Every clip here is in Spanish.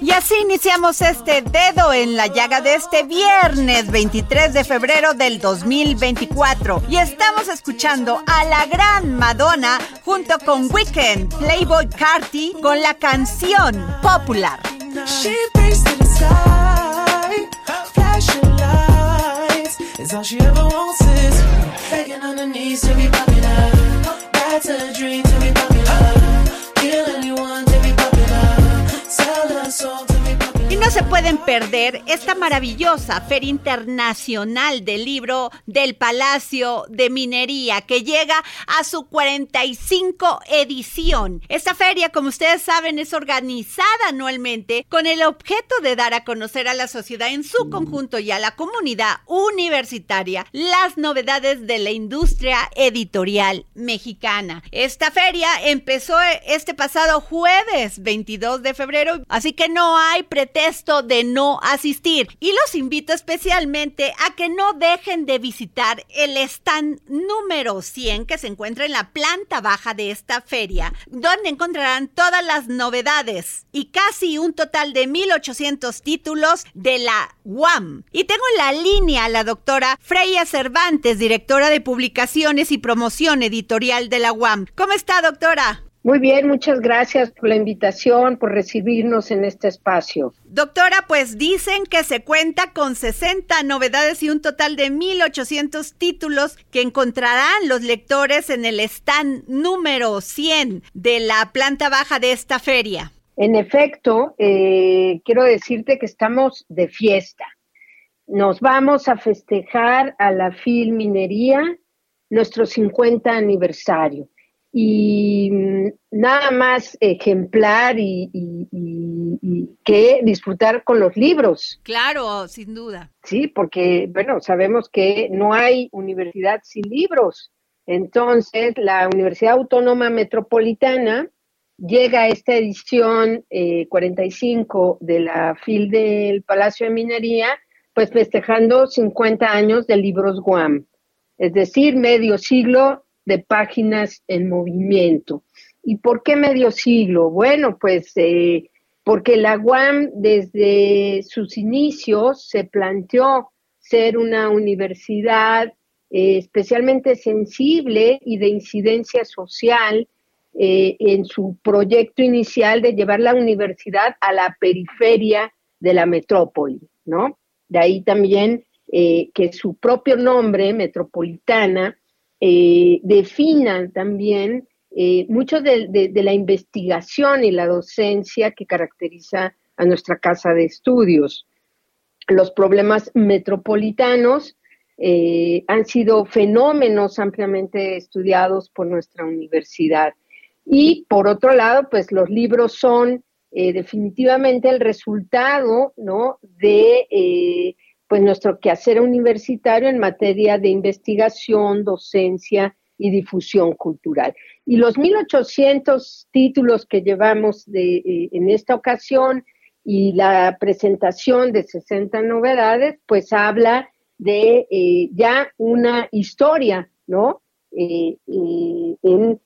Y así iniciamos este dedo en la llaga de este viernes 23 de febrero del 2024. Y estamos escuchando a la gran Madonna junto con Weekend, Playboy Carti con la canción Popular. She prays to the sky, flashing lights. It's all she ever wants is begging on her knees to be popular. That's a dream to be popular. song. Y no se pueden perder esta maravillosa Feria Internacional del Libro del Palacio de Minería que llega a su 45 edición. Esta feria, como ustedes saben, es organizada anualmente con el objeto de dar a conocer a la sociedad en su conjunto y a la comunidad universitaria las novedades de la industria editorial mexicana. Esta feria empezó este pasado jueves 22 de febrero, así que no hay pretexto de no asistir. Y los invito especialmente a que no dejen de visitar el stand número 100 que se encuentra en la planta baja de esta feria, donde encontrarán todas las novedades y casi un total de 1800 títulos de la UAM. Y tengo en la línea a la doctora Freya Cervantes, directora de publicaciones y promoción editorial de la UAM. ¿Cómo está, doctora? Muy bien, muchas gracias por la invitación, por recibirnos en este espacio. Doctora, pues dicen que se cuenta con 60 novedades y un total de 1.800 títulos que encontrarán los lectores en el stand número 100 de la planta baja de esta feria. En efecto, eh, quiero decirte que estamos de fiesta. Nos vamos a festejar a la Filminería nuestro 50 aniversario. Y mm, nada más ejemplar y, y- y- y que disfrutar con los libros. Claro, sin duda. Sí, porque, bueno, sabemos que no hay universidad sin libros. Entonces, la Universidad Autónoma Metropolitana llega a esta edición eh, 45 de la FIL del Palacio de Minería, pues festejando 50 años de libros Guam, es decir, medio siglo de páginas en movimiento. ¿Y por qué medio siglo? Bueno, pues eh, porque la UAM desde sus inicios se planteó ser una universidad eh, especialmente sensible y de incidencia social eh, en su proyecto inicial de llevar la universidad a la periferia de la metrópoli, ¿no? De ahí también que su propio nombre, metropolitana, eh, defina también eh, mucho de, la investigación y la docencia que caracteriza a nuestra casa de estudios. Los problemas metropolitanos eh, han sido fenómenos ampliamente estudiados por nuestra universidad. Y por otro lado, pues los libros son definitivamente el resultado ¿no? de pues nuestro quehacer universitario en materia de investigación, docencia y difusión cultural. Y los 1.800 títulos que llevamos de, eh, en esta ocasión y la presentación de 60 novedades, pues habla de eh, ya una historia, ¿no? Eh, en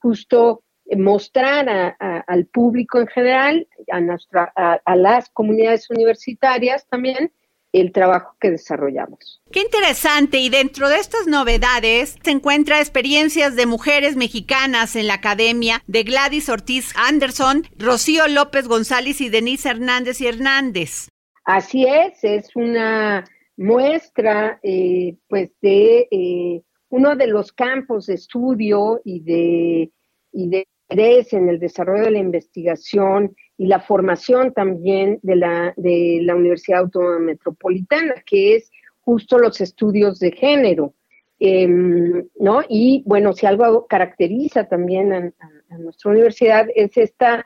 justo mostrar al público en general, a, nuestra, a las comunidades universitarias también, el trabajo que desarrollamos. Qué interesante. Y dentro de estas novedades se encuentra experiencias de mujeres mexicanas en la academia de Gladys Ortiz Anderson, Rocío López González y Denise Hernández y Hernández. Así es, es una muestra eh, pues de eh, uno de los campos de estudio y de, y de interés en el desarrollo de la investigación y la formación también de la, de la Universidad Autónoma Metropolitana, que es justo los estudios de género. Em, ¿no? Y bueno, si algo caracteriza también a, nuestra universidad es esta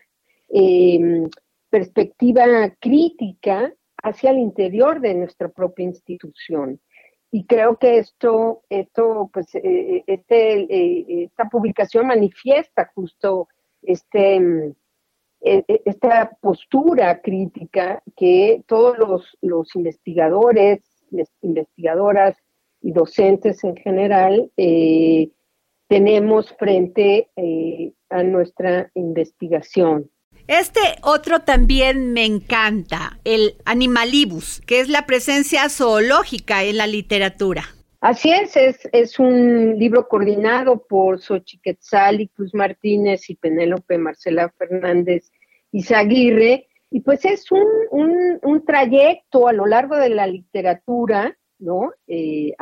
em, perspectiva crítica hacia el interior de nuestra propia institución. Y creo que esto, esto pues, eh, eh, este, eh, esta publicación manifiesta justo este, em, esta postura crítica que todos los, investigadores, investigadoras y docentes en general eh, tenemos frente eh, a nuestra investigación. Este otro también me encanta, el Animalibus, que es la presencia zoológica en la literatura. Así es, es, un libro coordinado por Xochitl y Cruz Martínez y Penélope Marcela Fernández Izaguirre, y pues es un, un, trayecto a lo largo de la literatura, ¿no? Eh,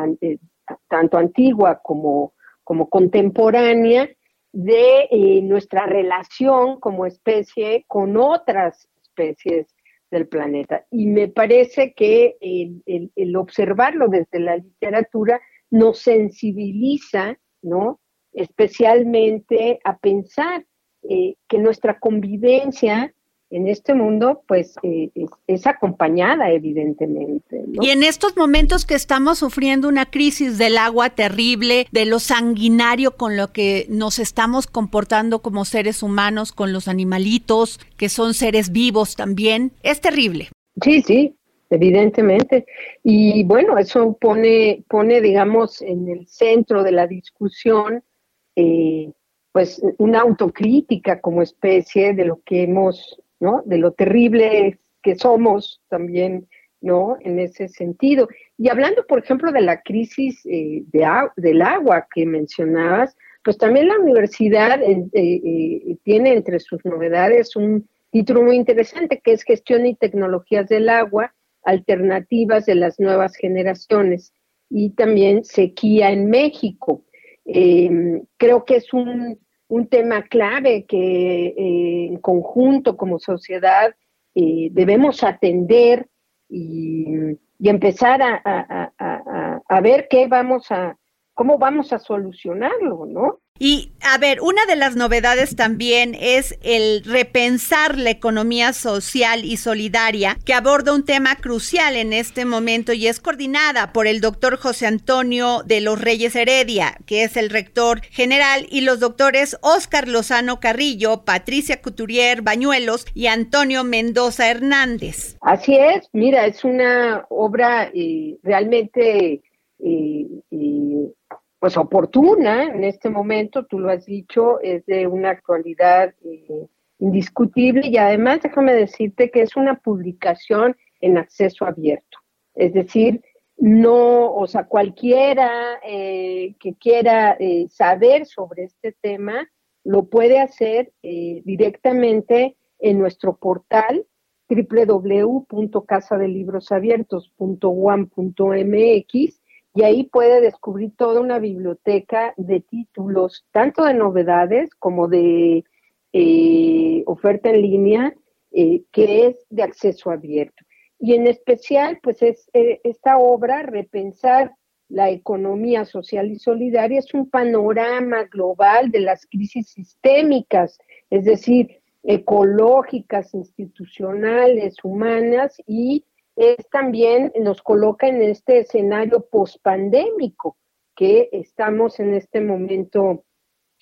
tanto antigua como, como contemporánea, de eh, nuestra relación como especie con otras especies del planeta. Y me parece que el, observarlo desde la literatura nos sensibiliza, ¿no? Especialmente a pensar eh, que nuestra convivencia en este mundo, pues eh, es, acompañada, evidentemente. Y en estos momentos que estamos sufriendo una crisis del agua terrible, de lo sanguinario con lo que nos estamos comportando como seres humanos, con los animalitos, que son seres vivos también, es terrible. Sí, sí, evidentemente. Y bueno, eso pone, pone digamos, en el centro de la discusión. Eh, pues una autocrítica como especie de lo que hemos ¿no? De lo terrible que somos también, ¿no? En ese sentido. Y hablando, por ejemplo, de la crisis eh, de, del agua que mencionabas, pues también la universidad eh, eh, tiene entre sus novedades un título muy interesante que es Gestión y Tecnologías del Agua, Alternativas de las Nuevas Generaciones y también Sequía en México. creo que es un un tema clave que eh, en conjunto como sociedad eh, debemos atender y, empezar a, a, ver qué vamos a, cómo vamos a solucionarlo, ¿no? Y a ver, una de las novedades también es el repensar la economía social y solidaria, que aborda un tema crucial en este momento y es coordinada por el doctor José Antonio de los Reyes Heredia, que es el rector general, y los doctores Óscar Lozano Carrillo, Patricia Couturier Bañuelos y Antonio Mendoza Hernández. Así es, mira, es una obra eh, realmente... Eh, eh, pues oportuna en este momento, tú lo has dicho, es de una actualidad eh, indiscutible y además déjame decirte que es una publicación en acceso abierto. Es decir, no, o sea, cualquiera eh, que quiera eh, saber sobre este tema lo puede hacer directamente en nuestro portal www.casadelibrosabiertos.one.mx y ahí puede descubrir toda una biblioteca de títulos, tanto de novedades como de eh, oferta en línea, eh, que es de acceso abierto. Y en especial, pues es eh, esta obra, Repensar la economía social y solidaria, es un panorama global de las crisis sistémicas, es decir, ecológicas, institucionales, humanas y es también nos coloca en este escenario pospandémico que estamos en este momento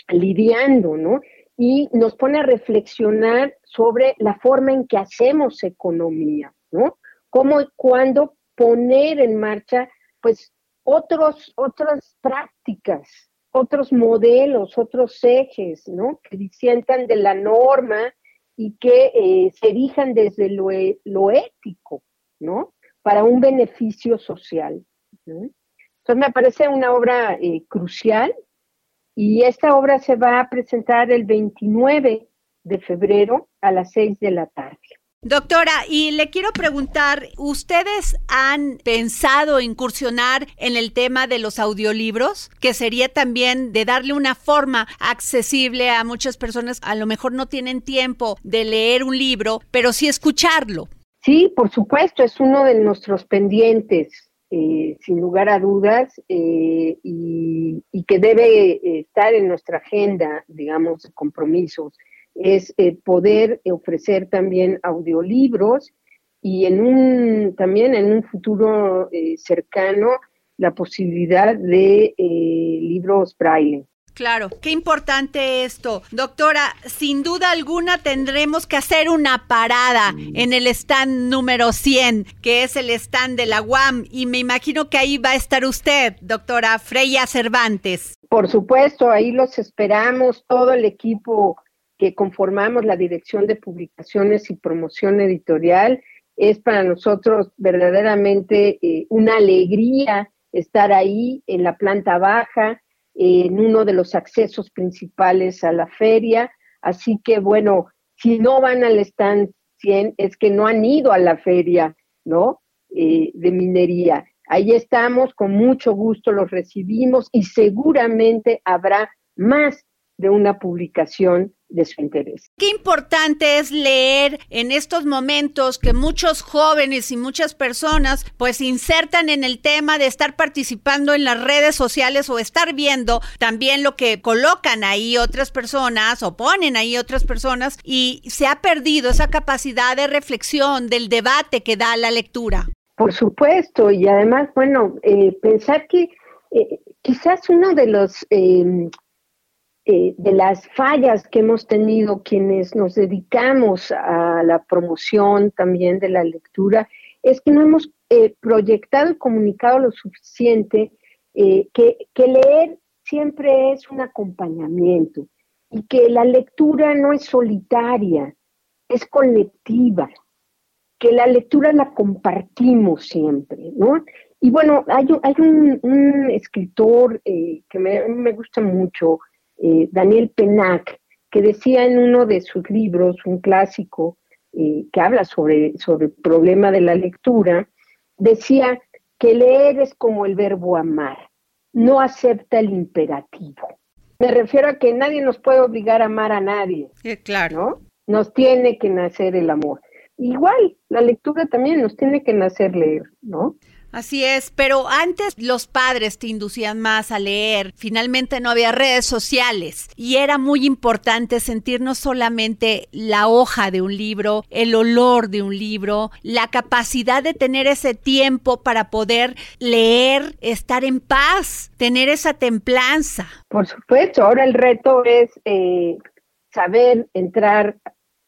lidiando, ¿no? Y nos pone a reflexionar sobre la forma en que hacemos economía, ¿no? Cómo y cuándo poner en marcha, pues, otros, otras prácticas, otros modelos, otros ejes, ¿no? Que disientan de la norma y que eh, se erijan desde lo, e, lo, ético, ¿no? Para un beneficio social. Entonces me parece una obra eh, crucial y esta obra se va a presentar el 29 de febrero a las 6 de la tarde. Doctora, y le quiero preguntar, ¿ustedes han pensado incursionar en el tema de los audiolibros? Que sería también de darle una forma accesible a muchas personas, a lo mejor no tienen tiempo de leer un libro, pero sí escucharlo. Sí, por supuesto, es uno de nuestros pendientes, eh, sin lugar a dudas, eh, y, que debe estar en nuestra agenda, digamos, de compromisos es eh, poder ofrecer también audiolibros y en un también en un futuro eh, cercano la posibilidad de eh, libros braille. Claro, qué importante esto. Doctora, sin duda alguna tendremos que hacer una parada en el stand número 100, que es el stand de la UAM, y me imagino que ahí va a estar usted, doctora Freya Cervantes. Por supuesto, ahí los esperamos, todo el equipo que conformamos la Dirección de Publicaciones y Promoción Editorial. Es para nosotros verdaderamente eh, una alegría estar ahí en la planta baja, en uno de los accesos principales a la feria. Así que bueno, si no van al stand 100 es que no han ido a la feria, ¿no? Eh, de minería. Ahí estamos, con mucho gusto los recibimos y seguramente habrá más de una publicación de su interés. Qué importante es leer en estos momentos que muchos jóvenes y muchas personas pues insertan en el tema de estar participando en las redes sociales o estar viendo también lo que colocan ahí otras personas o ponen ahí otras personas y se ha perdido esa capacidad de reflexión del debate que da la lectura. Por supuesto, y además, bueno, eh, pensar que eh, quizás uno de los eh, eh, de las fallas que hemos tenido quienes nos dedicamos a la promoción también de la lectura es que no hemos eh, proyectado y comunicado lo suficiente eh, que, leer siempre es un acompañamiento y que la lectura no es solitaria, es colectiva, que la lectura la compartimos siempre, ¿no? Y bueno, hay, un, escritor que me, gusta mucho, eh, Daniel Penac, que decía en uno de sus libros, un clásico eh, que habla sobre, sobre el problema de la lectura, decía que leer es como el verbo amar, no acepta el imperativo. Me refiero a que nadie nos puede obligar a amar a nadie. claro. Nos tiene que nacer el amor. Igual, la lectura también nos tiene que nacer leer, ¿no? Así es, pero antes los padres te inducían más a leer, finalmente no había redes sociales y era muy importante sentir no solamente la hoja de un libro, el olor de un libro, la capacidad de tener ese tiempo para poder leer, estar en paz, tener esa templanza. Por supuesto, ahora el reto es eh, saber entrar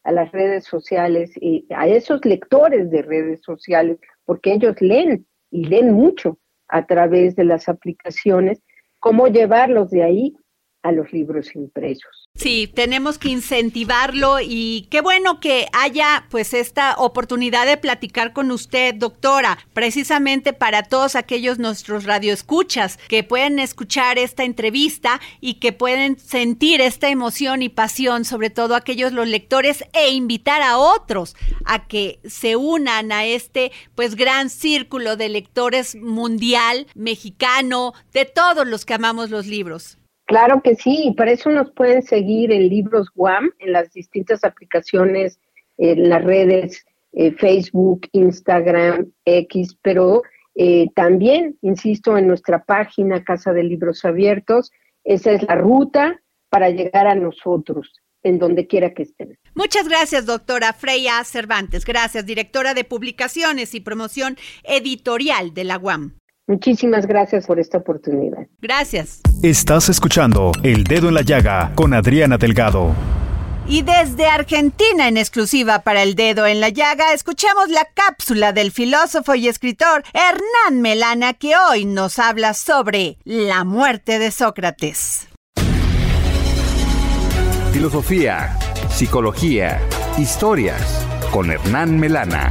a las redes sociales y a esos lectores de redes sociales, porque ellos leen y leen mucho a través de las aplicaciones, cómo llevarlos de ahí a los libros impresos. Sí, tenemos que incentivarlo y qué bueno que haya pues esta oportunidad de platicar con usted, doctora, precisamente para todos aquellos nuestros radioescuchas que pueden escuchar esta entrevista y que pueden sentir esta emoción y pasión, sobre todo aquellos los lectores e invitar a otros a que se unan a este pues gran círculo de lectores mundial, mexicano, de todos los que amamos los libros. Claro que sí, y para eso nos pueden seguir en Libros Guam, en las distintas aplicaciones, en las redes eh, Facebook, Instagram, X, pero eh, también, insisto, en nuestra página Casa de Libros Abiertos, esa es la ruta para llegar a nosotros, en donde quiera que estén. Muchas gracias, doctora Freya Cervantes. Gracias, directora de Publicaciones y Promoción Editorial de la UAM. Muchísimas gracias por esta oportunidad. Gracias. Estás escuchando El Dedo en la Llaga con Adriana Delgado. Y desde Argentina, en exclusiva para el dedo en la llaga, escuchamos la cápsula del filósofo y escritor Hernán Melana, que hoy nos habla sobre la muerte de Sócrates. Filosofía, psicología, historias con Hernán Melana.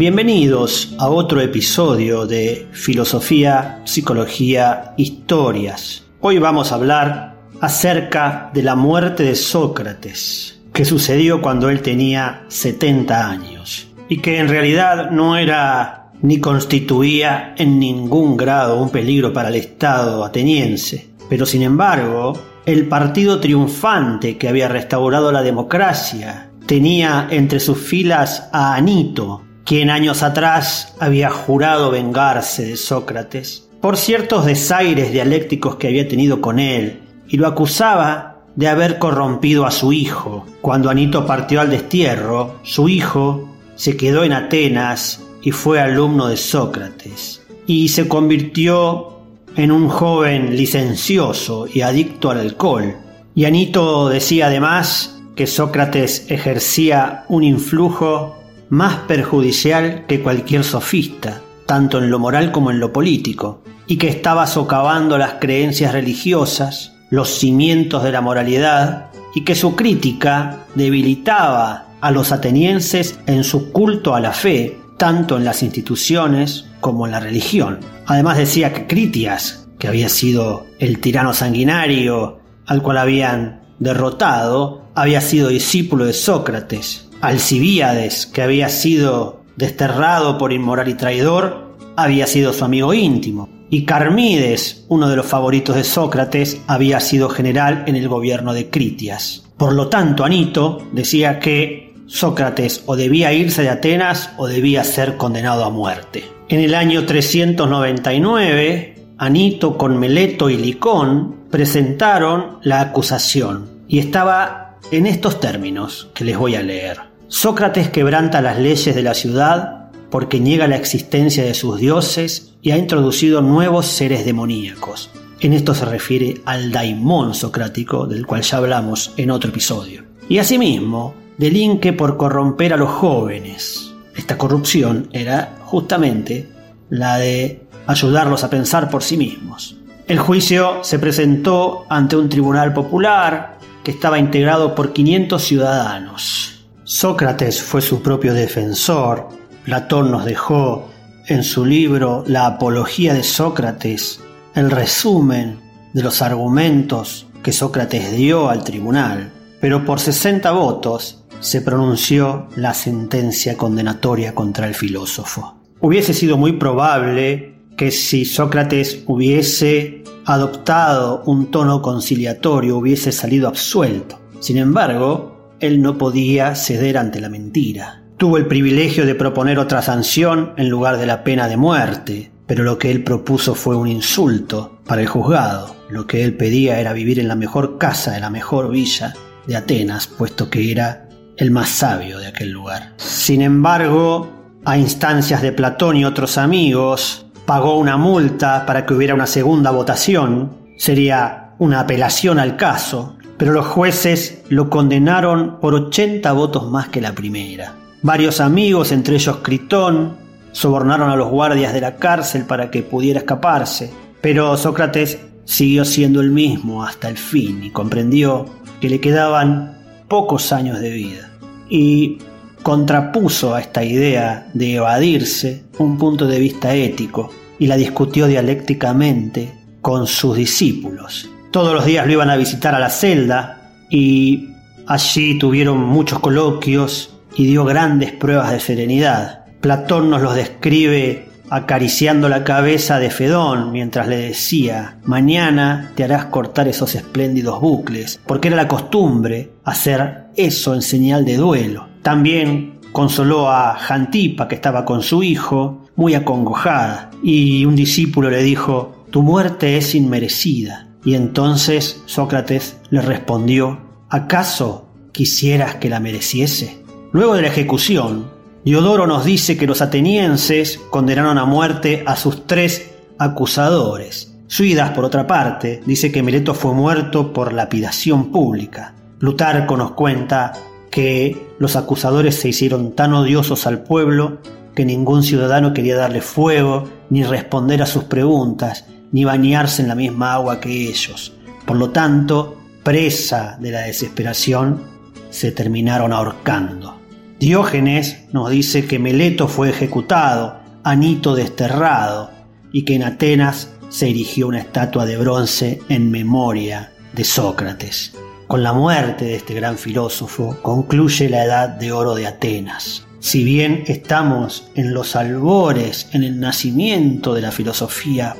Bienvenidos a otro episodio de Filosofía, Psicología, Historias. Hoy vamos a hablar acerca de la muerte de Sócrates, que sucedió cuando él tenía 70 años y que en realidad no era ni constituía en ningún grado un peligro para el Estado ateniense. Pero sin embargo, el partido triunfante que había restaurado la democracia tenía entre sus filas a Anito, quien años atrás había jurado vengarse de Sócrates por ciertos desaires dialécticos que había tenido con él y lo acusaba de haber corrompido a su hijo. Cuando Anito partió al destierro, su hijo se quedó en Atenas y fue alumno de Sócrates, y se convirtió en un joven licencioso y adicto al alcohol. Y Anito decía además que Sócrates ejercía un influjo más perjudicial que cualquier sofista, tanto en lo moral como en lo político, y que estaba socavando las creencias religiosas los cimientos de la moralidad y que su crítica debilitaba a los atenienses en su culto a la fe, tanto en las instituciones como en la religión. Además decía que Critias, que había sido el tirano sanguinario al cual habían derrotado, había sido discípulo de Sócrates. Alcibíades, que había sido desterrado por inmoral y traidor, había sido su amigo íntimo y Carmides, uno de los favoritos de Sócrates, había sido general en el gobierno de Critias. Por lo tanto, Anito decía que Sócrates o debía irse de Atenas o debía ser condenado a muerte. En el año 399, Anito con Meleto y Licón presentaron la acusación y estaba en estos términos que les voy a leer. Sócrates quebranta las leyes de la ciudad porque niega la existencia de sus dioses y ha introducido nuevos seres demoníacos. En esto se refiere al daimón socrático, del cual ya hablamos en otro episodio. Y asimismo, delinque por corromper a los jóvenes. Esta corrupción era justamente la de ayudarlos a pensar por sí mismos. El juicio se presentó ante un tribunal popular que estaba integrado por 500 ciudadanos. Sócrates fue su propio defensor, Platón nos dejó en su libro La Apología de Sócrates el resumen de los argumentos que Sócrates dio al tribunal, pero por 60 votos se pronunció la sentencia condenatoria contra el filósofo. Hubiese sido muy probable que si Sócrates hubiese adoptado un tono conciliatorio hubiese salido absuelto. Sin embargo, él no podía ceder ante la mentira. Tuvo el privilegio de proponer otra sanción en lugar de la pena de muerte, pero lo que él propuso fue un insulto para el juzgado. Lo que él pedía era vivir en la mejor casa de la mejor villa de Atenas, puesto que era el más sabio de aquel lugar. Sin embargo, a instancias de Platón y otros amigos, pagó una multa para que hubiera una segunda votación. Sería una apelación al caso, pero los jueces lo condenaron por 80 votos más que la primera. Varios amigos, entre ellos Critón, sobornaron a los guardias de la cárcel para que pudiera escaparse, pero Sócrates siguió siendo el mismo hasta el fin y comprendió que le quedaban pocos años de vida. Y contrapuso a esta idea de evadirse un punto de vista ético y la discutió dialécticamente con sus discípulos. Todos los días lo iban a visitar a la celda y allí tuvieron muchos coloquios y dio grandes pruebas de serenidad. Platón nos los describe acariciando la cabeza de Fedón mientras le decía, mañana te harás cortar esos espléndidos bucles, porque era la costumbre hacer eso en señal de duelo. También consoló a Jantipa, que estaba con su hijo, muy acongojada, y un discípulo le dijo, tu muerte es inmerecida. Y entonces Sócrates le respondió, ¿acaso quisieras que la mereciese? Luego de la ejecución, Diodoro nos dice que los atenienses condenaron a muerte a sus tres acusadores. Suidas, por otra parte, dice que Mileto fue muerto por lapidación pública. Plutarco nos cuenta que los acusadores se hicieron tan odiosos al pueblo que ningún ciudadano quería darle fuego, ni responder a sus preguntas, ni bañarse en la misma agua que ellos. Por lo tanto, presa de la desesperación, se terminaron ahorcando. Diógenes nos dice que Meleto fue ejecutado, Anito desterrado, y que en Atenas se erigió una estatua de bronce en memoria de Sócrates. Con la muerte de este gran filósofo concluye la edad de oro de Atenas. Si bien estamos en los albores, en el nacimiento de la filosofía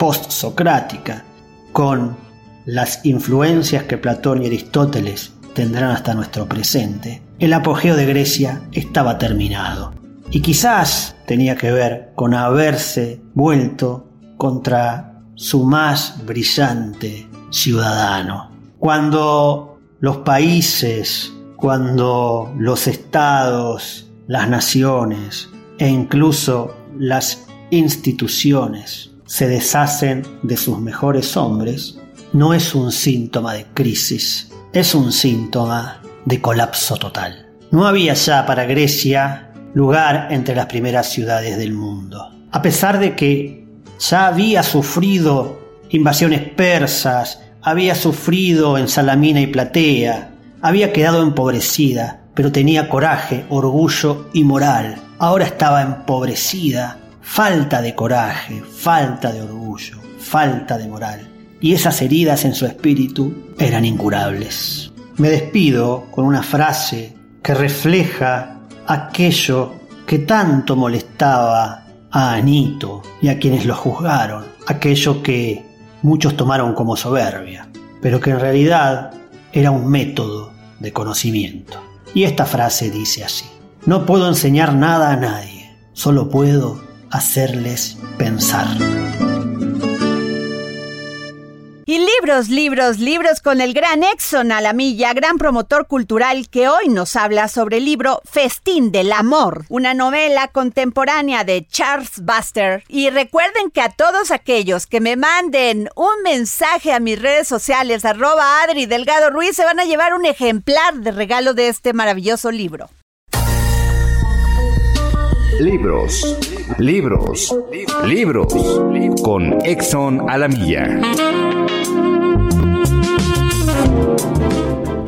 post-socrática, con las influencias que Platón y Aristóteles tendrán hasta nuestro presente, el apogeo de Grecia estaba terminado. Y quizás tenía que ver con haberse vuelto contra su más brillante ciudadano. Cuando los países, cuando los estados, las naciones e incluso las instituciones se deshacen de sus mejores hombres, no es un síntoma de crisis, es un síntoma de colapso total. No había ya para Grecia lugar entre las primeras ciudades del mundo. A pesar de que ya había sufrido invasiones persas, había sufrido en Salamina y Platea, había quedado empobrecida, pero tenía coraje, orgullo y moral. Ahora estaba empobrecida, falta de coraje, falta de orgullo, falta de moral y esas heridas en su espíritu eran incurables. Me despido con una frase que refleja aquello que tanto molestaba a Anito y a quienes lo juzgaron, aquello que muchos tomaron como soberbia, pero que en realidad era un método de conocimiento. Y esta frase dice así, no puedo enseñar nada a nadie, solo puedo hacerles pensar. Y libros, libros, libros con el gran Exxon Alamilla, gran promotor cultural que hoy nos habla sobre el libro Festín del Amor, una novela contemporánea de Charles Buster. Y recuerden que a todos aquellos que me manden un mensaje a mis redes sociales, arroba Adri Delgado Ruiz, se van a llevar un ejemplar de regalo de este maravilloso libro. Libros, libros, libros. Con Exxon Alamilla.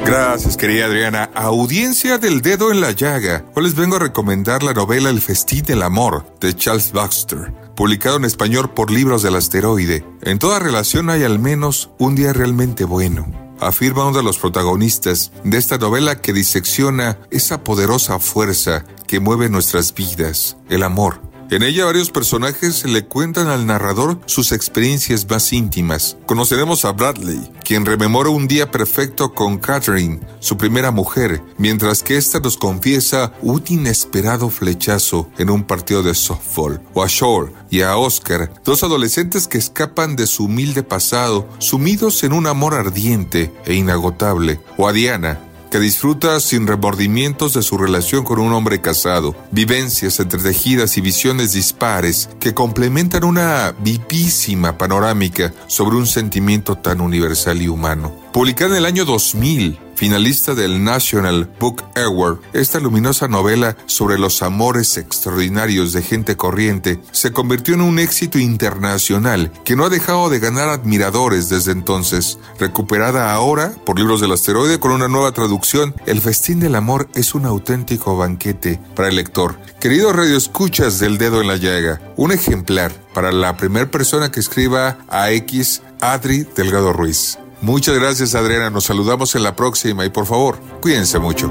Gracias, querida Adriana. Audiencia del dedo en la llaga. Hoy les vengo a recomendar la novela El festín del amor de Charles Baxter, publicado en español por Libros del Asteroide. En toda relación hay al menos un día realmente bueno. Afirma uno de los protagonistas de esta novela que disecciona esa poderosa fuerza que mueve nuestras vidas, el amor. En ella varios personajes le cuentan al narrador sus experiencias más íntimas. Conoceremos a Bradley, quien rememora un día perfecto con Catherine, su primera mujer, mientras que ésta nos confiesa un inesperado flechazo en un partido de softball. O a Shore y a Oscar, dos adolescentes que escapan de su humilde pasado, sumidos en un amor ardiente e inagotable. O a Diana, que disfruta sin remordimientos de su relación con un hombre casado, vivencias entretejidas y visiones dispares que complementan una vivísima panorámica sobre un sentimiento tan universal y humano. Publicada en el año 2000, finalista del National Book Award, esta luminosa novela sobre los amores extraordinarios de gente corriente se convirtió en un éxito internacional que no ha dejado de ganar admiradores desde entonces. Recuperada ahora por Libros del Asteroide con una nueva traducción, El Festín del Amor es un auténtico banquete para el lector. Queridos radioescuchas del dedo en la llaga, un ejemplar para la primera persona que escriba a X Adri Delgado Ruiz. Muchas gracias Adriana, nos saludamos en la próxima y por favor, cuídense mucho.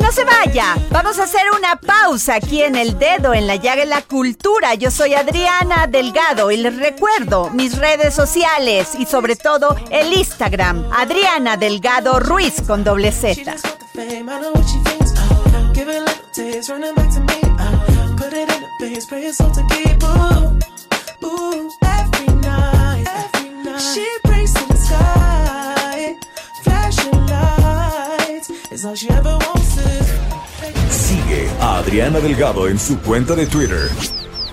No se vaya, vamos a hacer una pausa aquí en el dedo en la llaga de la cultura. Yo soy Adriana Delgado y les recuerdo mis redes sociales y sobre todo el Instagram, Adriana Delgado Ruiz con doble She Z. Give it a taste, running back to me. Uh, put it in the face, pray all to keep. Every night, every night. She prays to the sky, flashing lights. All she ever wants. Sigue a Adriana Delgado en su cuenta de Twitter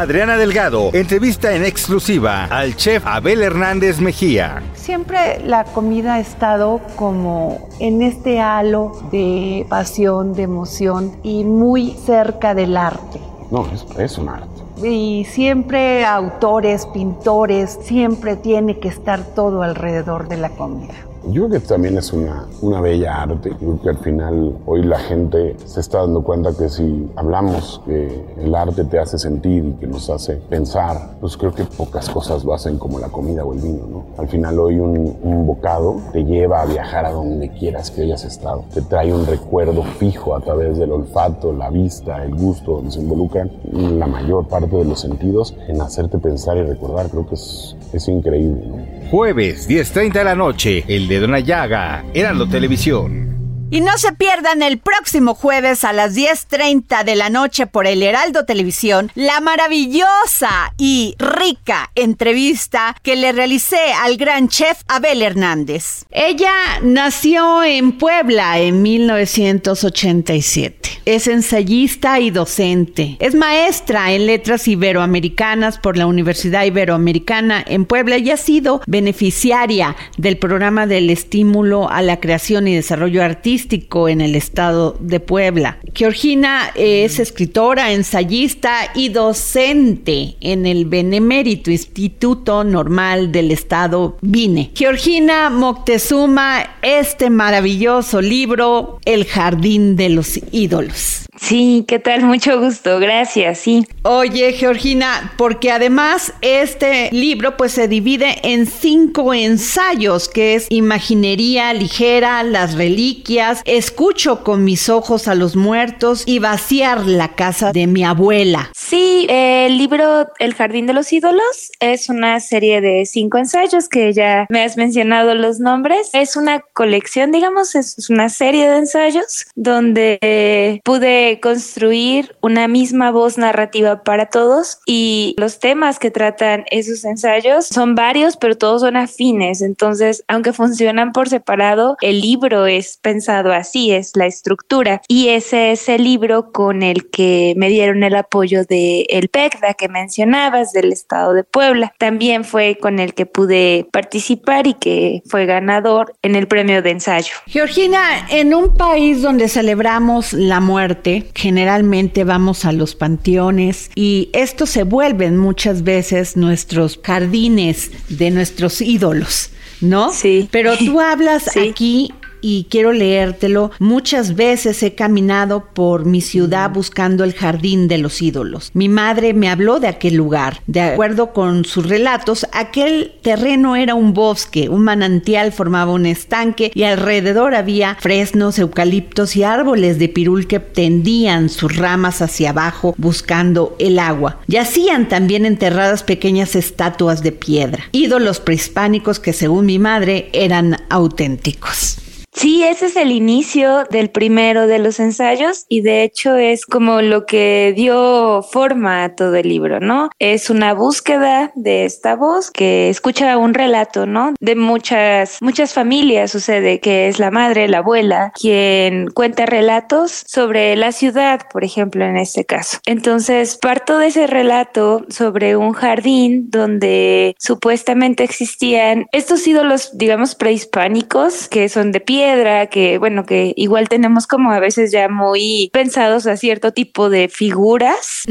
Adriana Delgado entrevista en exclusiva al chef Abel Hernández Mejía. Siempre la comida ha estado como en este halo de pasión, de emoción y muy cerca del arte. No, es, es un arte. Y siempre autores, pintores, siempre tiene que estar todo alrededor de la comida. Yo creo que también es una, una bella arte. Creo que al final hoy la gente se está dando cuenta que si hablamos que el arte te hace sentir y que nos hace pensar, pues creo que pocas cosas lo hacen como la comida o el vino, ¿no? Al final hoy un, un bocado te lleva a viajar a donde quieras que hayas estado. Te trae un recuerdo fijo a través del olfato, la vista, el gusto, donde se involucran la mayor parte de los sentidos en hacerte pensar y recordar. Creo que es, es increíble, ¿no? Jueves, 10.30 de la noche, El Dedo en la Llaga, Heraldo Televisión. Y no se pierdan el próximo jueves a las 10.30 de la noche por el Heraldo Televisión la maravillosa y rica entrevista que le realicé al gran chef Abel Hernández. Ella nació en Puebla en 1987. Es ensayista y docente. Es maestra en letras iberoamericanas por la Universidad Iberoamericana en Puebla y ha sido beneficiaria del programa del estímulo a la creación y desarrollo artístico en el estado de Puebla. Georgina es escritora, ensayista y docente en el Benemérito Instituto Normal del Estado Vine. Georgina Moctezuma, este maravilloso libro, El Jardín de los Ídolos. Sí, ¿qué tal? Mucho gusto, gracias, sí. Oye, Georgina, porque además este libro pues se divide en cinco ensayos, que es Imaginería ligera, las reliquias, Escucho con mis ojos a los muertos y Vaciar la casa de mi abuela. Sí, el libro El Jardín de los Ídolos es una serie de cinco ensayos que ya me has mencionado los nombres. Es una colección, digamos, es una serie de ensayos donde eh, construir una misma voz narrativa para todos y los temas que tratan esos ensayos son varios, pero todos son afines. Entonces, aunque funcionan por separado, el libro es pensado así, es la estructura. Y ese es el libro con el que me dieron el apoyo de el PECDA que mencionabas del estado de Puebla. También fue con el que pude participar y que fue ganador en el premio de ensayo. Georgina, en un país donde celebramos la muerte, generalmente vamos a los panteones y estos se vuelven muchas veces nuestros jardines de nuestros ídolos. ¿No? Sí. Pero tú hablas Sí. aquí y quiero leértelo. Muchas veces he caminado por mi ciudad buscando el jardín de los ídolos. Mi madre me habló de aquel lugar. De acuerdo con sus relatos, aquel terreno era un bosque, un manantial formaba un estanque y alrededor había fresnos, eucaliptos y árboles de pirul que tendían sus ramas hacia abajo buscando el agua. Yacían también enterradas pequeñas estatuas de piedra, ídolos prehispánicos que según mi madre eran auténticos. Sí, ese es el inicio del primero de los ensayos y de hecho es como lo que dio forma a todo el libro, ¿no? Es una búsqueda de esta voz que escucha un relato, ¿no? De muchas, muchas familias sucede que es la madre, la abuela, quien cuenta relatos sobre la ciudad, por ejemplo, en este caso. Entonces, parto de ese relato sobre un jardín donde supuestamente existían estos ídolos, digamos, prehispánicos que son de que bueno, que igual tenemos como a veces ya muy pensados a cierto tipo de figuras.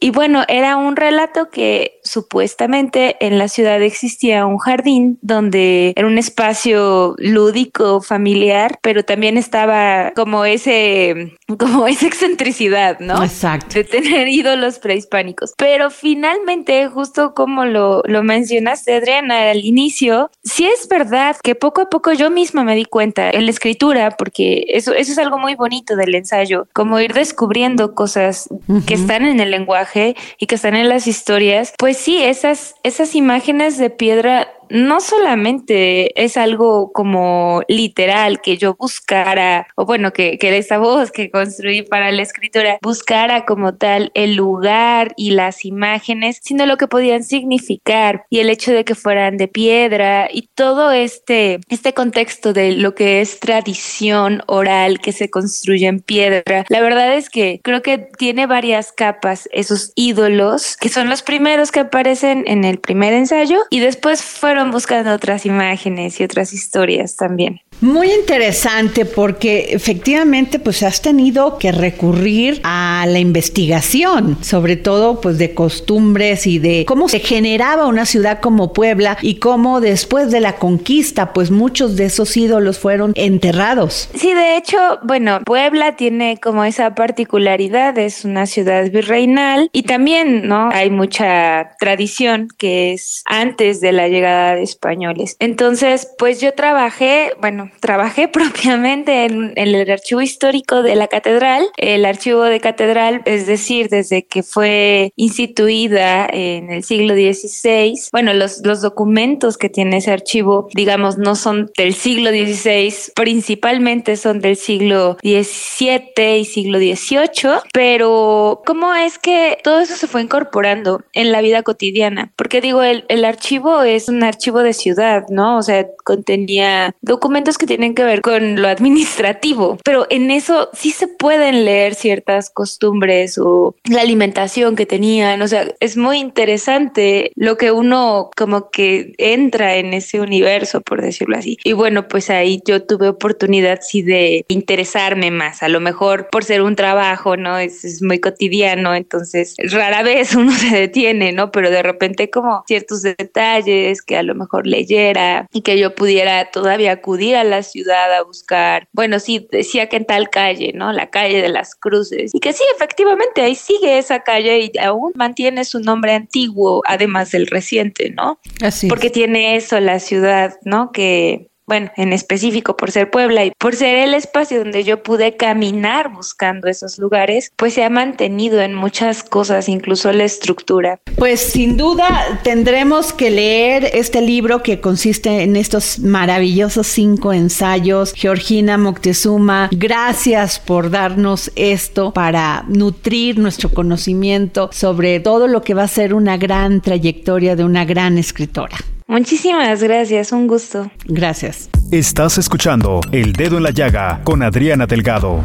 Y bueno, era un relato que supuestamente en la ciudad existía un jardín donde era un espacio lúdico, familiar, pero también estaba como ese, como esa excentricidad, ¿no? Exacto. De tener ídolos prehispánicos. Pero finalmente, justo como lo, lo mencionaste, Adriana, al inicio, sí es verdad que poco a poco yo misma me di cuenta en la escritura, porque eso, eso es algo muy bonito del ensayo, como ir descubriendo cosas que están en el lenguaje y que están en las historias. Pues sí, esas, esas imágenes de piedra no solamente es algo como literal que yo buscara, o bueno, que, que esa voz que construí para la escritura buscara como tal el lugar y las imágenes, sino lo que podían significar y el hecho de que fueran de piedra y todo este, este contexto de lo que es tradición oral que se construye en piedra. La verdad es que creo que tiene varias capas esos ídolos que son los primeros que aparecen en el primer ensayo y después fueron buscando otras imágenes y otras historias también. Muy interesante porque efectivamente pues has tenido que recurrir a la investigación, sobre todo pues de costumbres y de cómo se generaba una ciudad como Puebla y cómo después de la conquista pues muchos de esos ídolos fueron enterrados. Sí, de hecho, bueno, Puebla tiene como esa particularidad, es una ciudad virreinal y también, ¿no? Hay mucha tradición que es antes de la llegada de españoles. Entonces, pues yo trabajé, bueno, trabajé propiamente en, el archivo histórico de la catedral. El archivo de catedral, es decir, desde que fue instituida en el siglo XVI, bueno, los, los documentos que tiene ese archivo, digamos, no son del siglo XVI, principalmente son del siglo XVII y siglo XVIII, pero ¿cómo es que todo eso se fue incorporando en la vida cotidiana? Porque digo, el, el archivo es un archivo de ciudad, ¿no? O sea, contenía documentos que tienen que ver con lo administrativo, pero en eso sí se pueden leer ciertas costumbres o la alimentación que tenían, o sea, es muy interesante lo que uno como que entra en ese universo, por decirlo así. Y bueno, pues ahí yo tuve oportunidad sí de interesarme más, a lo mejor por ser un trabajo, ¿no? Es, es muy cotidiano, entonces rara vez uno se detiene, ¿no? Pero de repente como ciertos detalles que a lo mejor leyera y que yo pudiera todavía acudir a la ciudad a buscar, bueno, sí, decía que en tal calle, ¿no? La calle de las cruces. Y que sí, efectivamente, ahí sigue esa calle y aún mantiene su nombre antiguo, además del reciente, ¿no? Así. Porque tiene eso la ciudad, ¿no? Que bueno, en específico por ser Puebla y por ser el espacio donde yo pude caminar buscando esos lugares, pues se ha mantenido en muchas cosas, incluso la estructura. Pues sin duda tendremos que leer este libro que consiste en estos maravillosos cinco ensayos. Georgina Moctezuma, gracias por darnos esto para nutrir nuestro conocimiento sobre todo lo que va a ser una gran trayectoria de una gran escritora. Muchísimas gracias, un gusto. Gracias. Estás escuchando El Dedo en la Llaga con Adriana Delgado.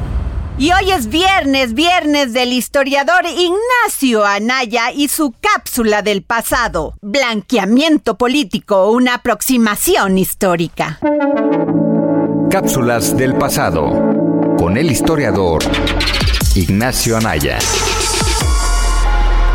Y hoy es viernes, viernes del historiador Ignacio Anaya y su cápsula del pasado. Blanqueamiento político, una aproximación histórica. Cápsulas del pasado con el historiador Ignacio Anaya.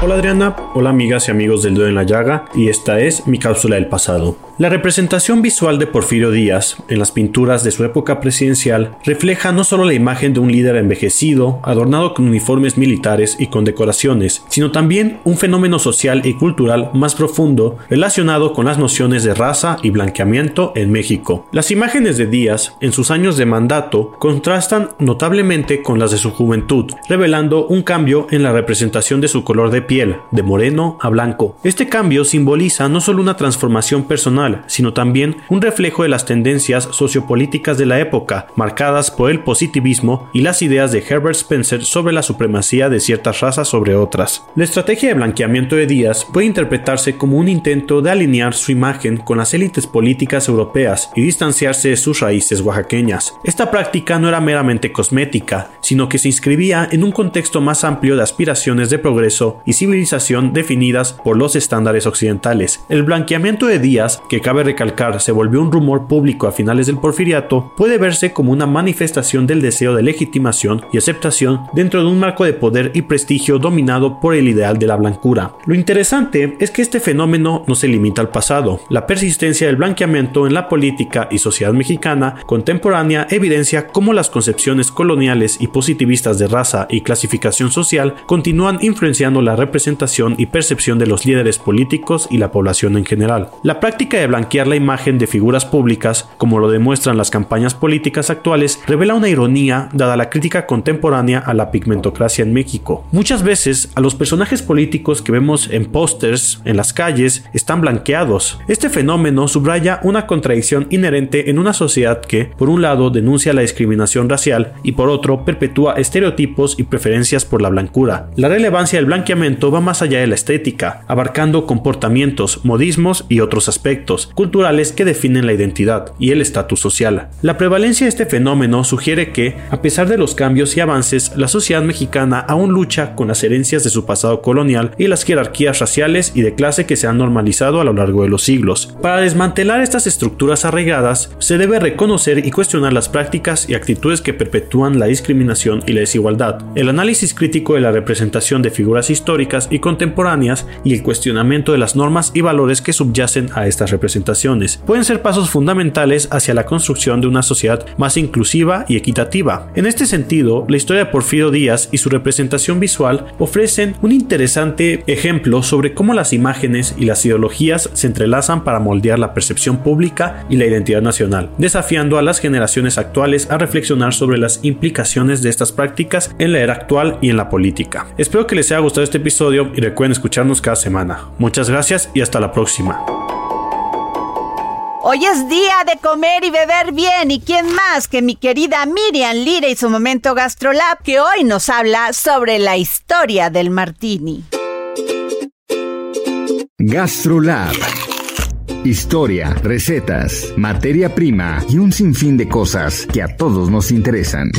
Hola Adriana, hola amigas y amigos del Dedo en la Llaga, y esta es mi cápsula del pasado. La representación visual de Porfirio Díaz en las pinturas de su época presidencial refleja no solo la imagen de un líder envejecido, adornado con uniformes militares y con decoraciones, sino también un fenómeno social y cultural más profundo relacionado con las nociones de raza y blanqueamiento en México. Las imágenes de Díaz en sus años de mandato contrastan notablemente con las de su juventud, revelando un cambio en la representación de su color de piel, de moreno a blanco. Este cambio simboliza no solo una transformación personal, sino también un reflejo de las tendencias sociopolíticas de la época, marcadas por el positivismo y las ideas de Herbert Spencer sobre la supremacía de ciertas razas sobre otras. La estrategia de blanqueamiento de Díaz puede interpretarse como un intento de alinear su imagen con las élites políticas europeas y distanciarse de sus raíces oaxaqueñas. Esta práctica no era meramente cosmética, sino que se inscribía en un contexto más amplio de aspiraciones de progreso y civilización definidas por los estándares occidentales. El blanqueamiento de Díaz, que cabe recalcar se volvió un rumor público a finales del porfiriato, puede verse como una manifestación del deseo de legitimación y aceptación dentro de un marco de poder y prestigio dominado por el ideal de la blancura. Lo interesante es que este fenómeno no se limita al pasado. La persistencia del blanqueamiento en la política y sociedad mexicana contemporánea evidencia cómo las concepciones coloniales y positivistas de raza y clasificación social continúan influenciando la representación y percepción de los líderes políticos y la población en general. La práctica de blanquear la imagen de figuras públicas, como lo demuestran las campañas políticas actuales, revela una ironía dada la crítica contemporánea a la pigmentocracia en México. Muchas veces a los personajes políticos que vemos en pósters, en las calles, están blanqueados. Este fenómeno subraya una contradicción inherente en una sociedad que, por un lado, denuncia la discriminación racial y por otro, perpetúa estereotipos y preferencias por la blancura. La relevancia del blanqueamiento va más allá de la estética, abarcando comportamientos, modismos y otros aspectos culturales que definen la identidad y el estatus social. La prevalencia de este fenómeno sugiere que, a pesar de los cambios y avances, la sociedad mexicana aún lucha con las herencias de su pasado colonial y las jerarquías raciales y de clase que se han normalizado a lo largo de los siglos. Para desmantelar estas estructuras arraigadas, se debe reconocer y cuestionar las prácticas y actitudes que perpetúan la discriminación y la desigualdad. El análisis crítico de la representación de figuras históricas y contemporáneas y el cuestionamiento de las normas y valores que subyacen a estas pueden ser pasos fundamentales hacia la construcción de una sociedad más inclusiva y equitativa. En este sentido, la historia de Porfirio Díaz y su representación visual ofrecen un interesante ejemplo sobre cómo las imágenes y las ideologías se entrelazan para moldear la percepción pública y la identidad nacional, desafiando a las generaciones actuales a reflexionar sobre las implicaciones de estas prácticas en la era actual y en la política. Espero que les haya gustado este episodio y recuerden escucharnos cada semana. Muchas gracias y hasta la próxima. Hoy es día de comer y beber bien y quién más que mi querida Miriam Lira y su momento Gastrolab que hoy nos habla sobre la historia del martini. Gastrolab. Historia, recetas, materia prima y un sinfín de cosas que a todos nos interesan.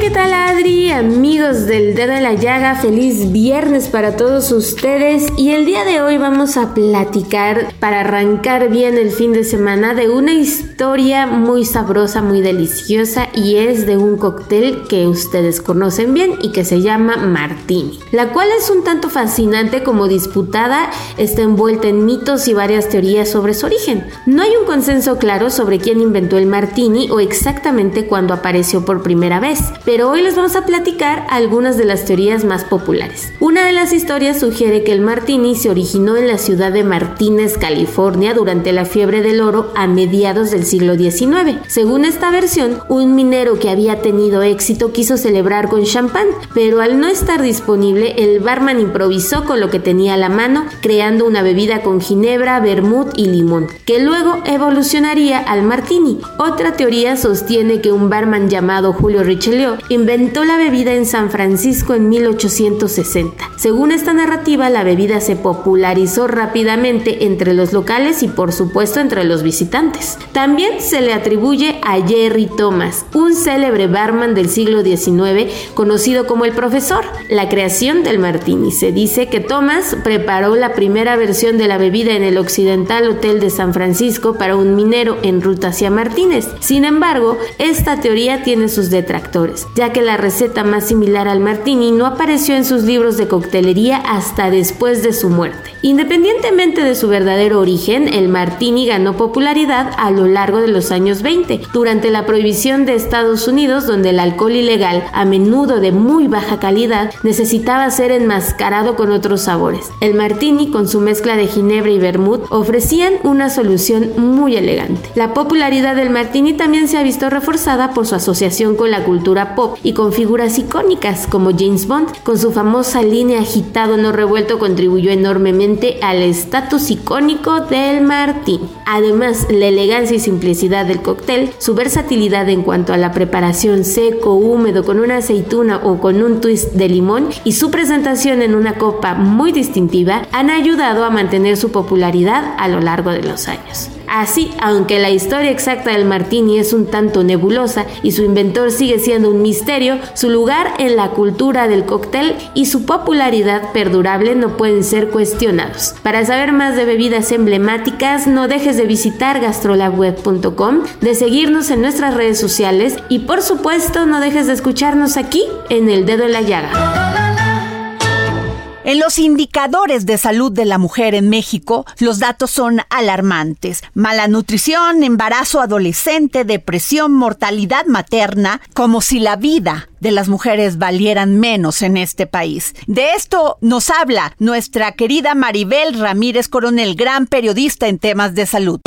¿Qué tal Adri? Amigos del dedo en la llaga, feliz viernes para todos ustedes y el día de hoy vamos a platicar para arrancar bien el fin de semana de una historia muy sabrosa, muy deliciosa y es de un cóctel que ustedes conocen bien y que se llama Martini, la cual es un tanto fascinante como disputada, está envuelta en mitos y varias teorías sobre su origen. No hay un consenso claro sobre quién inventó el Martini o exactamente cuándo apareció por primera vez pero hoy les vamos a platicar algunas de las teorías más populares. Una de las historias sugiere que el martini se originó en la ciudad de Martínez, California, durante la fiebre del oro a mediados del siglo XIX. Según esta versión, un minero que había tenido éxito quiso celebrar con champán, pero al no estar disponible, el barman improvisó con lo que tenía a la mano, creando una bebida con ginebra, vermut y limón, que luego evolucionaría al martini. Otra teoría sostiene que un barman llamado Julio Richelieu inventó la bebida en San Francisco en 1860. Según esta narrativa, la bebida se popularizó rápidamente entre los locales y por supuesto entre los visitantes. También se le atribuye a Jerry Thomas, un célebre barman del siglo XIX conocido como el profesor. La creación del martini. Se dice que Thomas preparó la primera versión de la bebida en el Occidental Hotel de San Francisco para un minero en ruta hacia Martínez. Sin embargo, esta teoría tiene sus detractores ya que la receta más similar al martini no apareció en sus libros de coctelería hasta después de su muerte. Independientemente de su verdadero origen, el martini ganó popularidad a lo largo de los años 20, durante la prohibición de Estados Unidos donde el alcohol ilegal, a menudo de muy baja calidad, necesitaba ser enmascarado con otros sabores. El martini, con su mezcla de ginebra y vermut, ofrecían una solución muy elegante. La popularidad del martini también se ha visto reforzada por su asociación con la cultura pop y con figuras icónicas como James Bond, con su famosa línea agitado no revuelto contribuyó enormemente al estatus icónico del Martín. Además, la elegancia y simplicidad del cóctel, su versatilidad en cuanto a la preparación seco, húmedo, con una aceituna o con un twist de limón y su presentación en una copa muy distintiva han ayudado a mantener su popularidad a lo largo de los años. Así, aunque la historia exacta del martini es un tanto nebulosa y su inventor sigue siendo un misterio, su lugar en la cultura del cóctel y su popularidad perdurable no pueden ser cuestionados. Para saber más de bebidas emblemáticas, no dejes de visitar gastrolabweb.com, de seguirnos en nuestras redes sociales y por supuesto no dejes de escucharnos aquí en El Dedo en la Llaga. En los indicadores de salud de la mujer en México, los datos son alarmantes. Mala nutrición, embarazo adolescente, depresión, mortalidad materna, como si la vida de las mujeres valieran menos en este país. De esto nos habla nuestra querida Maribel Ramírez Coronel, gran periodista en temas de salud.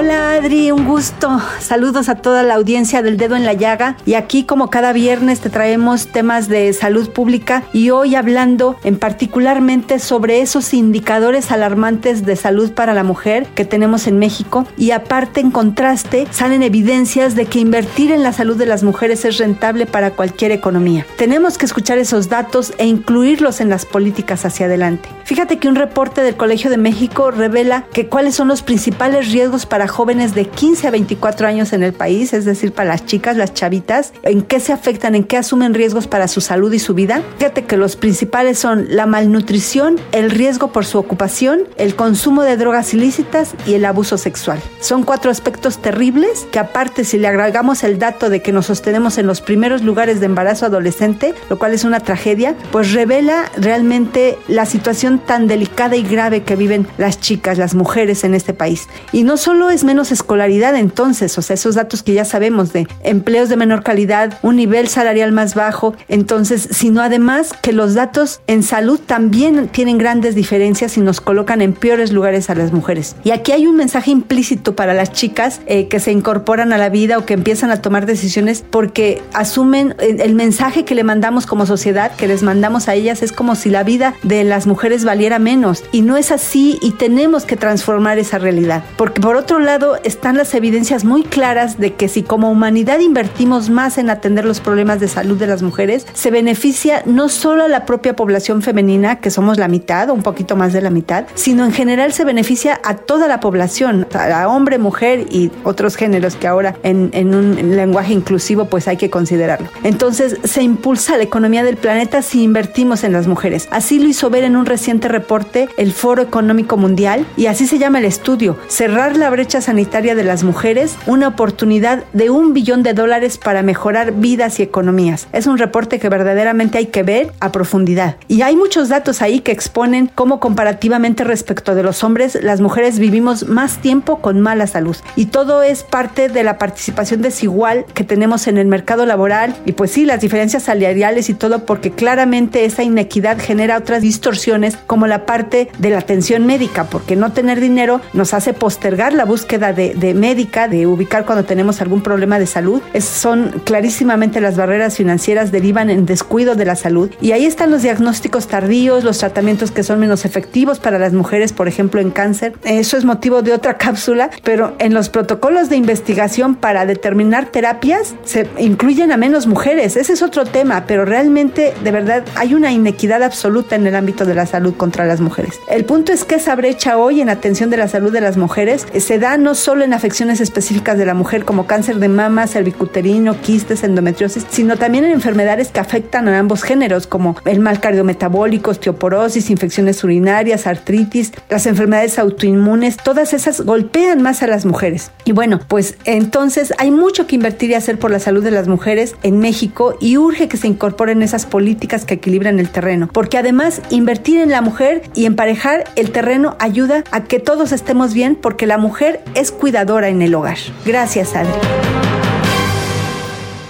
Hola Adri, un gusto. Saludos a toda la audiencia del dedo en la llaga. Y aquí como cada viernes te traemos temas de salud pública y hoy hablando en particularmente sobre esos indicadores alarmantes de salud para la mujer que tenemos en México. Y aparte en contraste salen evidencias de que invertir en la salud de las mujeres es rentable para cualquier economía. Tenemos que escuchar esos datos e incluirlos en las políticas hacia adelante. Fíjate que un reporte del Colegio de México revela que cuáles son los principales riesgos para jóvenes de 15 a 24 años en el país, es decir, para las chicas, las chavitas, en qué se afectan, en qué asumen riesgos para su salud y su vida. Fíjate que los principales son la malnutrición, el riesgo por su ocupación, el consumo de drogas ilícitas y el abuso sexual. Son cuatro aspectos terribles que aparte si le agregamos el dato de que nos sostenemos en los primeros lugares de embarazo adolescente, lo cual es una tragedia, pues revela realmente la situación tan delicada y grave que viven las chicas, las mujeres en este país. Y no solo es menos escolaridad entonces, o sea, esos datos que ya sabemos de empleos de menor calidad, un nivel salarial más bajo, entonces, sino además que los datos en salud también tienen grandes diferencias y nos colocan en peores lugares a las mujeres. Y aquí hay un mensaje implícito para las chicas eh, que se incorporan a la vida o que empiezan a tomar decisiones porque asumen eh, el mensaje que le mandamos como sociedad, que les mandamos a ellas, es como si la vida de las mujeres valiera menos. Y no es así y tenemos que transformar esa realidad. Porque por otro lado están las evidencias muy claras de que si como humanidad invertimos más en atender los problemas de salud de las mujeres, se beneficia no solo a la propia población femenina, que somos la mitad o un poquito más de la mitad, sino en general se beneficia a toda la población, a hombre, mujer y otros géneros que ahora en, en un lenguaje inclusivo pues hay que considerarlo. Entonces se impulsa la economía del planeta si invertimos en las mujeres. Así lo hizo ver en un reciente reporte el Foro Económico Mundial y así se llama el estudio, cerrar la brecha sanitaria de las mujeres, una oportunidad de un billón de dólares para mejorar vidas y economías. Es un reporte que verdaderamente hay que ver a profundidad. Y hay muchos datos ahí que exponen cómo comparativamente respecto de los hombres, las mujeres vivimos más tiempo con mala salud. Y todo es parte de la participación desigual que tenemos en el mercado laboral y pues sí, las diferencias salariales y todo porque claramente esa inequidad genera otras distorsiones como la parte de la atención médica, porque no tener dinero nos hace postergar la búsqueda de, de médica, de ubicar cuando tenemos algún problema de salud. Es, son clarísimamente las barreras financieras derivan en descuido de la salud. Y ahí están los diagnósticos tardíos, los tratamientos que son menos efectivos para las mujeres, por ejemplo, en cáncer. Eso es motivo de otra cápsula, pero en los protocolos de investigación para determinar terapias se incluyen a menos mujeres. Ese es otro tema, pero realmente, de verdad, hay una inequidad absoluta en el ámbito de la salud contra las mujeres. El punto es que esa brecha hoy en atención de la salud de las mujeres se da no solo en afecciones específicas de la mujer como cáncer de mama, cervicuterino, quistes, endometriosis, sino también en enfermedades que afectan a ambos géneros como el mal cardiometabólico, osteoporosis, infecciones urinarias, artritis, las enfermedades autoinmunes, todas esas golpean más a las mujeres. Y bueno, pues entonces hay mucho que invertir y hacer por la salud de las mujeres en México y urge que se incorporen esas políticas que equilibran el terreno, porque además invertir en la mujer y emparejar el terreno ayuda a que todos estemos bien porque la mujer es cuidadora en el hogar. Gracias, Adri.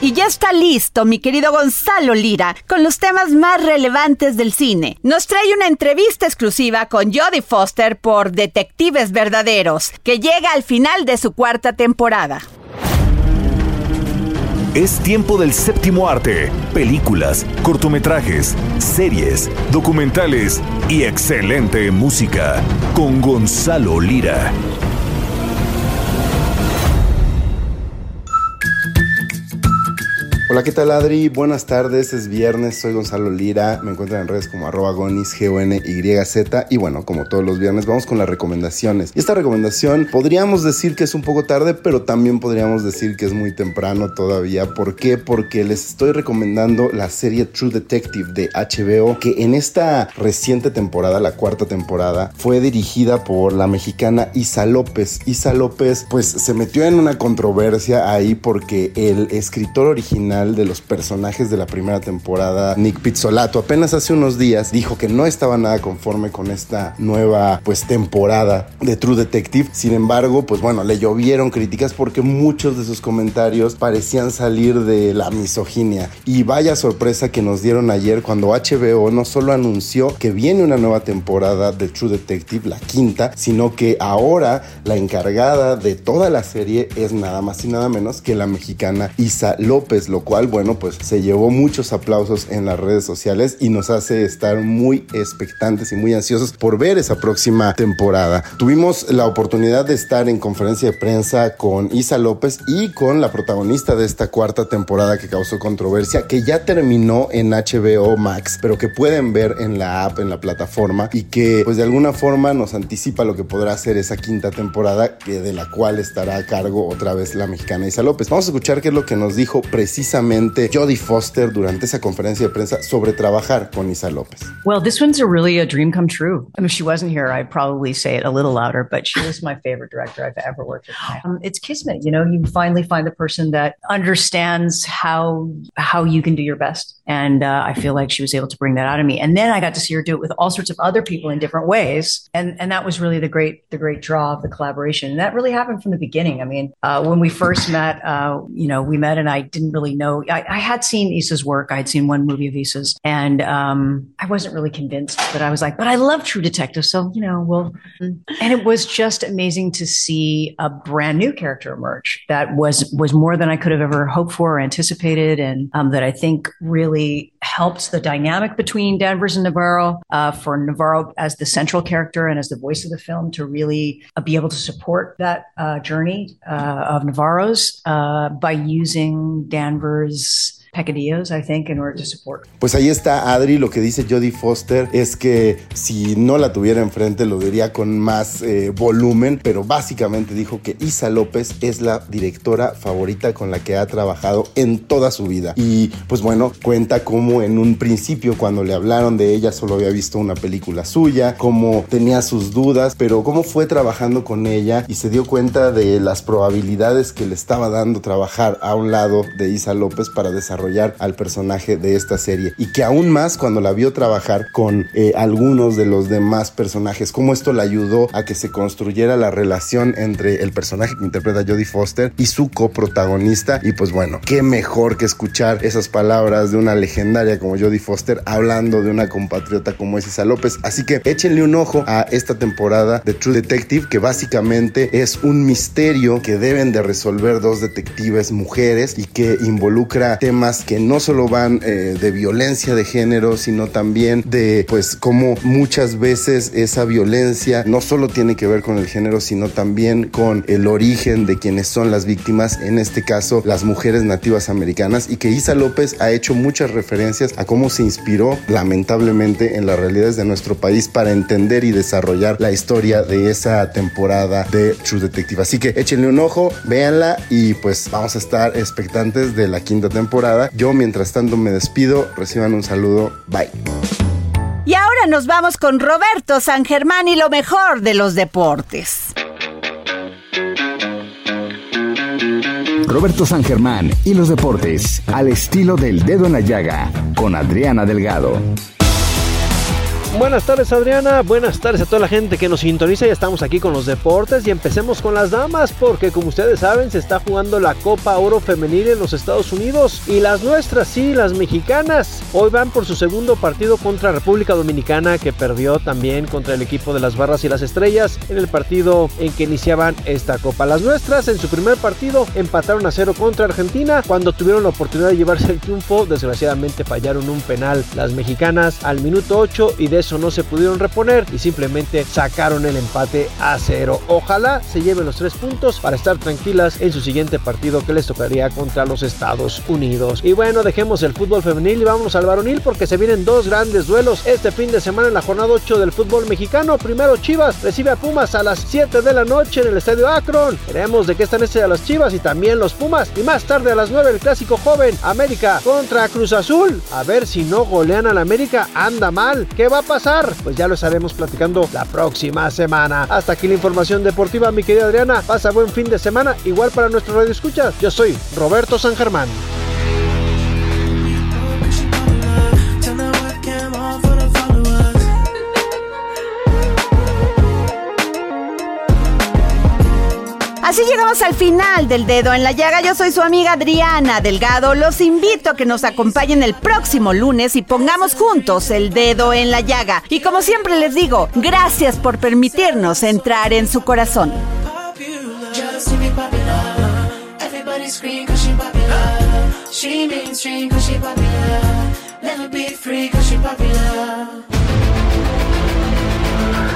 Y ya está listo mi querido Gonzalo Lira con los temas más relevantes del cine. Nos trae una entrevista exclusiva con Jodie Foster por Detectives Verdaderos, que llega al final de su cuarta temporada. Es tiempo del séptimo arte, películas, cortometrajes, series, documentales y excelente música con Gonzalo Lira. Hola, ¿qué tal Adri? Buenas tardes, es viernes, soy Gonzalo Lira, me encuentran en redes como arroba gonis, g o n y z y bueno, como todos los viernes vamos con las recomendaciones. Y esta recomendación podríamos decir que es un poco tarde, pero también podríamos decir que es muy temprano todavía. ¿Por qué? Porque les estoy recomendando la serie True Detective de HBO, que en esta reciente temporada, la cuarta temporada, fue dirigida por la mexicana Isa López. Isa López pues se metió en una controversia ahí porque el escritor original de los personajes de la primera temporada, Nick Pizzolato, apenas hace unos días dijo que no estaba nada conforme con esta nueva pues temporada de True Detective. Sin embargo, pues bueno, le llovieron críticas porque muchos de sus comentarios parecían salir de la misoginia. Y vaya sorpresa que nos dieron ayer cuando HBO no solo anunció que viene una nueva temporada de True Detective, la quinta, sino que ahora la encargada de toda la serie es nada más y nada menos que la mexicana Isa López, lo cual, bueno, pues se llevó muchos aplausos en las redes sociales y nos hace estar muy expectantes y muy ansiosos por ver esa próxima temporada. Tuvimos la oportunidad de estar en conferencia de prensa con Isa López y con la protagonista de esta cuarta temporada que causó controversia, que ya terminó en HBO Max, pero que pueden ver en la app, en la plataforma y que pues de alguna forma nos anticipa lo que podrá ser esa quinta temporada que de la cual estará a cargo otra vez la mexicana Isa López. Vamos a escuchar qué es lo que nos dijo precisamente Jodie Foster durante esa conferencia de prensa sobre trabajar con Isa López. Well, this one's a really a dream come true. And if she wasn't here, I'd probably say it a little louder, but she was my favorite director I've ever worked with. Um, it's kismet, you know, you finally find the person that understands how how you can do your best. And uh, I feel like she was able to bring that out of me. And then I got to see her do it with all sorts of other people in different ways. And and that was really the great the great draw of the collaboration. And that really happened from the beginning. I mean, uh, when we first met, uh, you know, we met and I didn't really know know, I, I, had seen Issa's work. I had seen one movie of Issa's, and um, I wasn't really convinced. But I was like, but I love True Detective, so you know, well, and it was just amazing to see a brand new character emerge that was was more than I could have ever hoped for or anticipated, and um, that I think really helped the dynamic between Danvers and Navarro uh, for Navarro as the central character and as the voice of the film to really uh, be able to support that uh, journey uh, of Navarro's uh, by using Danvers peccadillos, I think, in order to support. Pues ahí está Adri, lo que dice Jodie Foster es que si no la tuviera enfrente lo diría con más eh, volumen, pero básicamente dijo que Isa López es la directora favorita con la que ha trabajado en toda su vida. Y pues bueno, cuenta cómo en un principio cuando le hablaron de ella solo había visto una película suya, cómo tenía sus dudas, pero cómo fue trabajando con ella y se dio cuenta de las probabilidades que le estaba dando trabajar a un lado de Isa López para desarrollar al personaje de esta serie. Y que aún más cuando la vio trabajar con eh, algunos de los demás personajes, cómo esto le ayudó a que se construyera la relación entre el personaje que interpreta Jodie Foster y su coprotagonista. Y pues bueno, qué mejor que escuchar esas palabras de una legendaria como Jodie Foster hablando de una compatriota como es Isa López, así que échenle un ojo a esta temporada de True Detective que básicamente es un misterio que deben de resolver dos detectives mujeres y que involucra temas que no solo van eh, de violencia de género, sino también de pues cómo muchas veces esa violencia no solo tiene que ver con el género, sino también con el origen de quienes son las víctimas, en este caso las mujeres nativas americanas, y que Isa López ha hecho muchas referencias a cómo se inspiró lamentablemente en las realidades de nuestro país para entender y desarrollar la historia de esa temporada de True Detective. Así que échenle un ojo, véanla y pues vamos a estar expectantes de la quinta temporada yo mientras tanto me despido. Reciban un saludo. Bye. Y ahora nos vamos con Roberto San Germán y lo mejor de los deportes. Roberto San Germán y los deportes, al estilo del dedo en la llaga, con Adriana Delgado. Buenas tardes Adriana, buenas tardes a toda la gente que nos sintoniza. Ya estamos aquí con los deportes y empecemos con las damas porque como ustedes saben se está jugando la Copa Oro Femenil en los Estados Unidos y las nuestras, sí, las mexicanas, hoy van por su segundo partido contra República Dominicana que perdió también contra el equipo de las Barras y las Estrellas en el partido en que iniciaban esta Copa. Las nuestras en su primer partido empataron a cero contra Argentina cuando tuvieron la oportunidad de llevarse el triunfo, desgraciadamente fallaron un penal las mexicanas al minuto 8 y de eso no se pudieron reponer y simplemente sacaron el empate a cero. Ojalá se lleven los tres puntos para estar tranquilas en su siguiente partido que les tocaría contra los Estados Unidos. Y bueno, dejemos el fútbol femenil y vamos al varonil porque se vienen dos grandes duelos este fin de semana en la jornada 8 del fútbol mexicano. Primero Chivas recibe a Pumas a las 7 de la noche en el estadio Akron. Veremos de qué están este a las Chivas y también los Pumas. Y más tarde a las 9 el clásico joven América contra Cruz Azul. A ver si no golean al América. Anda mal. ¿Qué va a pasar? Pues ya lo estaremos platicando la próxima semana. Hasta aquí la información deportiva, mi querida Adriana. Pasa buen fin de semana. Igual para nuestro radio escucha. Yo soy Roberto San Germán. Así llegamos al final del dedo en la llaga. Yo soy su amiga Adriana Delgado. Los invito a que nos acompañen el próximo lunes y pongamos juntos el dedo en la llaga. Y como siempre les digo, gracias por permitirnos entrar en su corazón.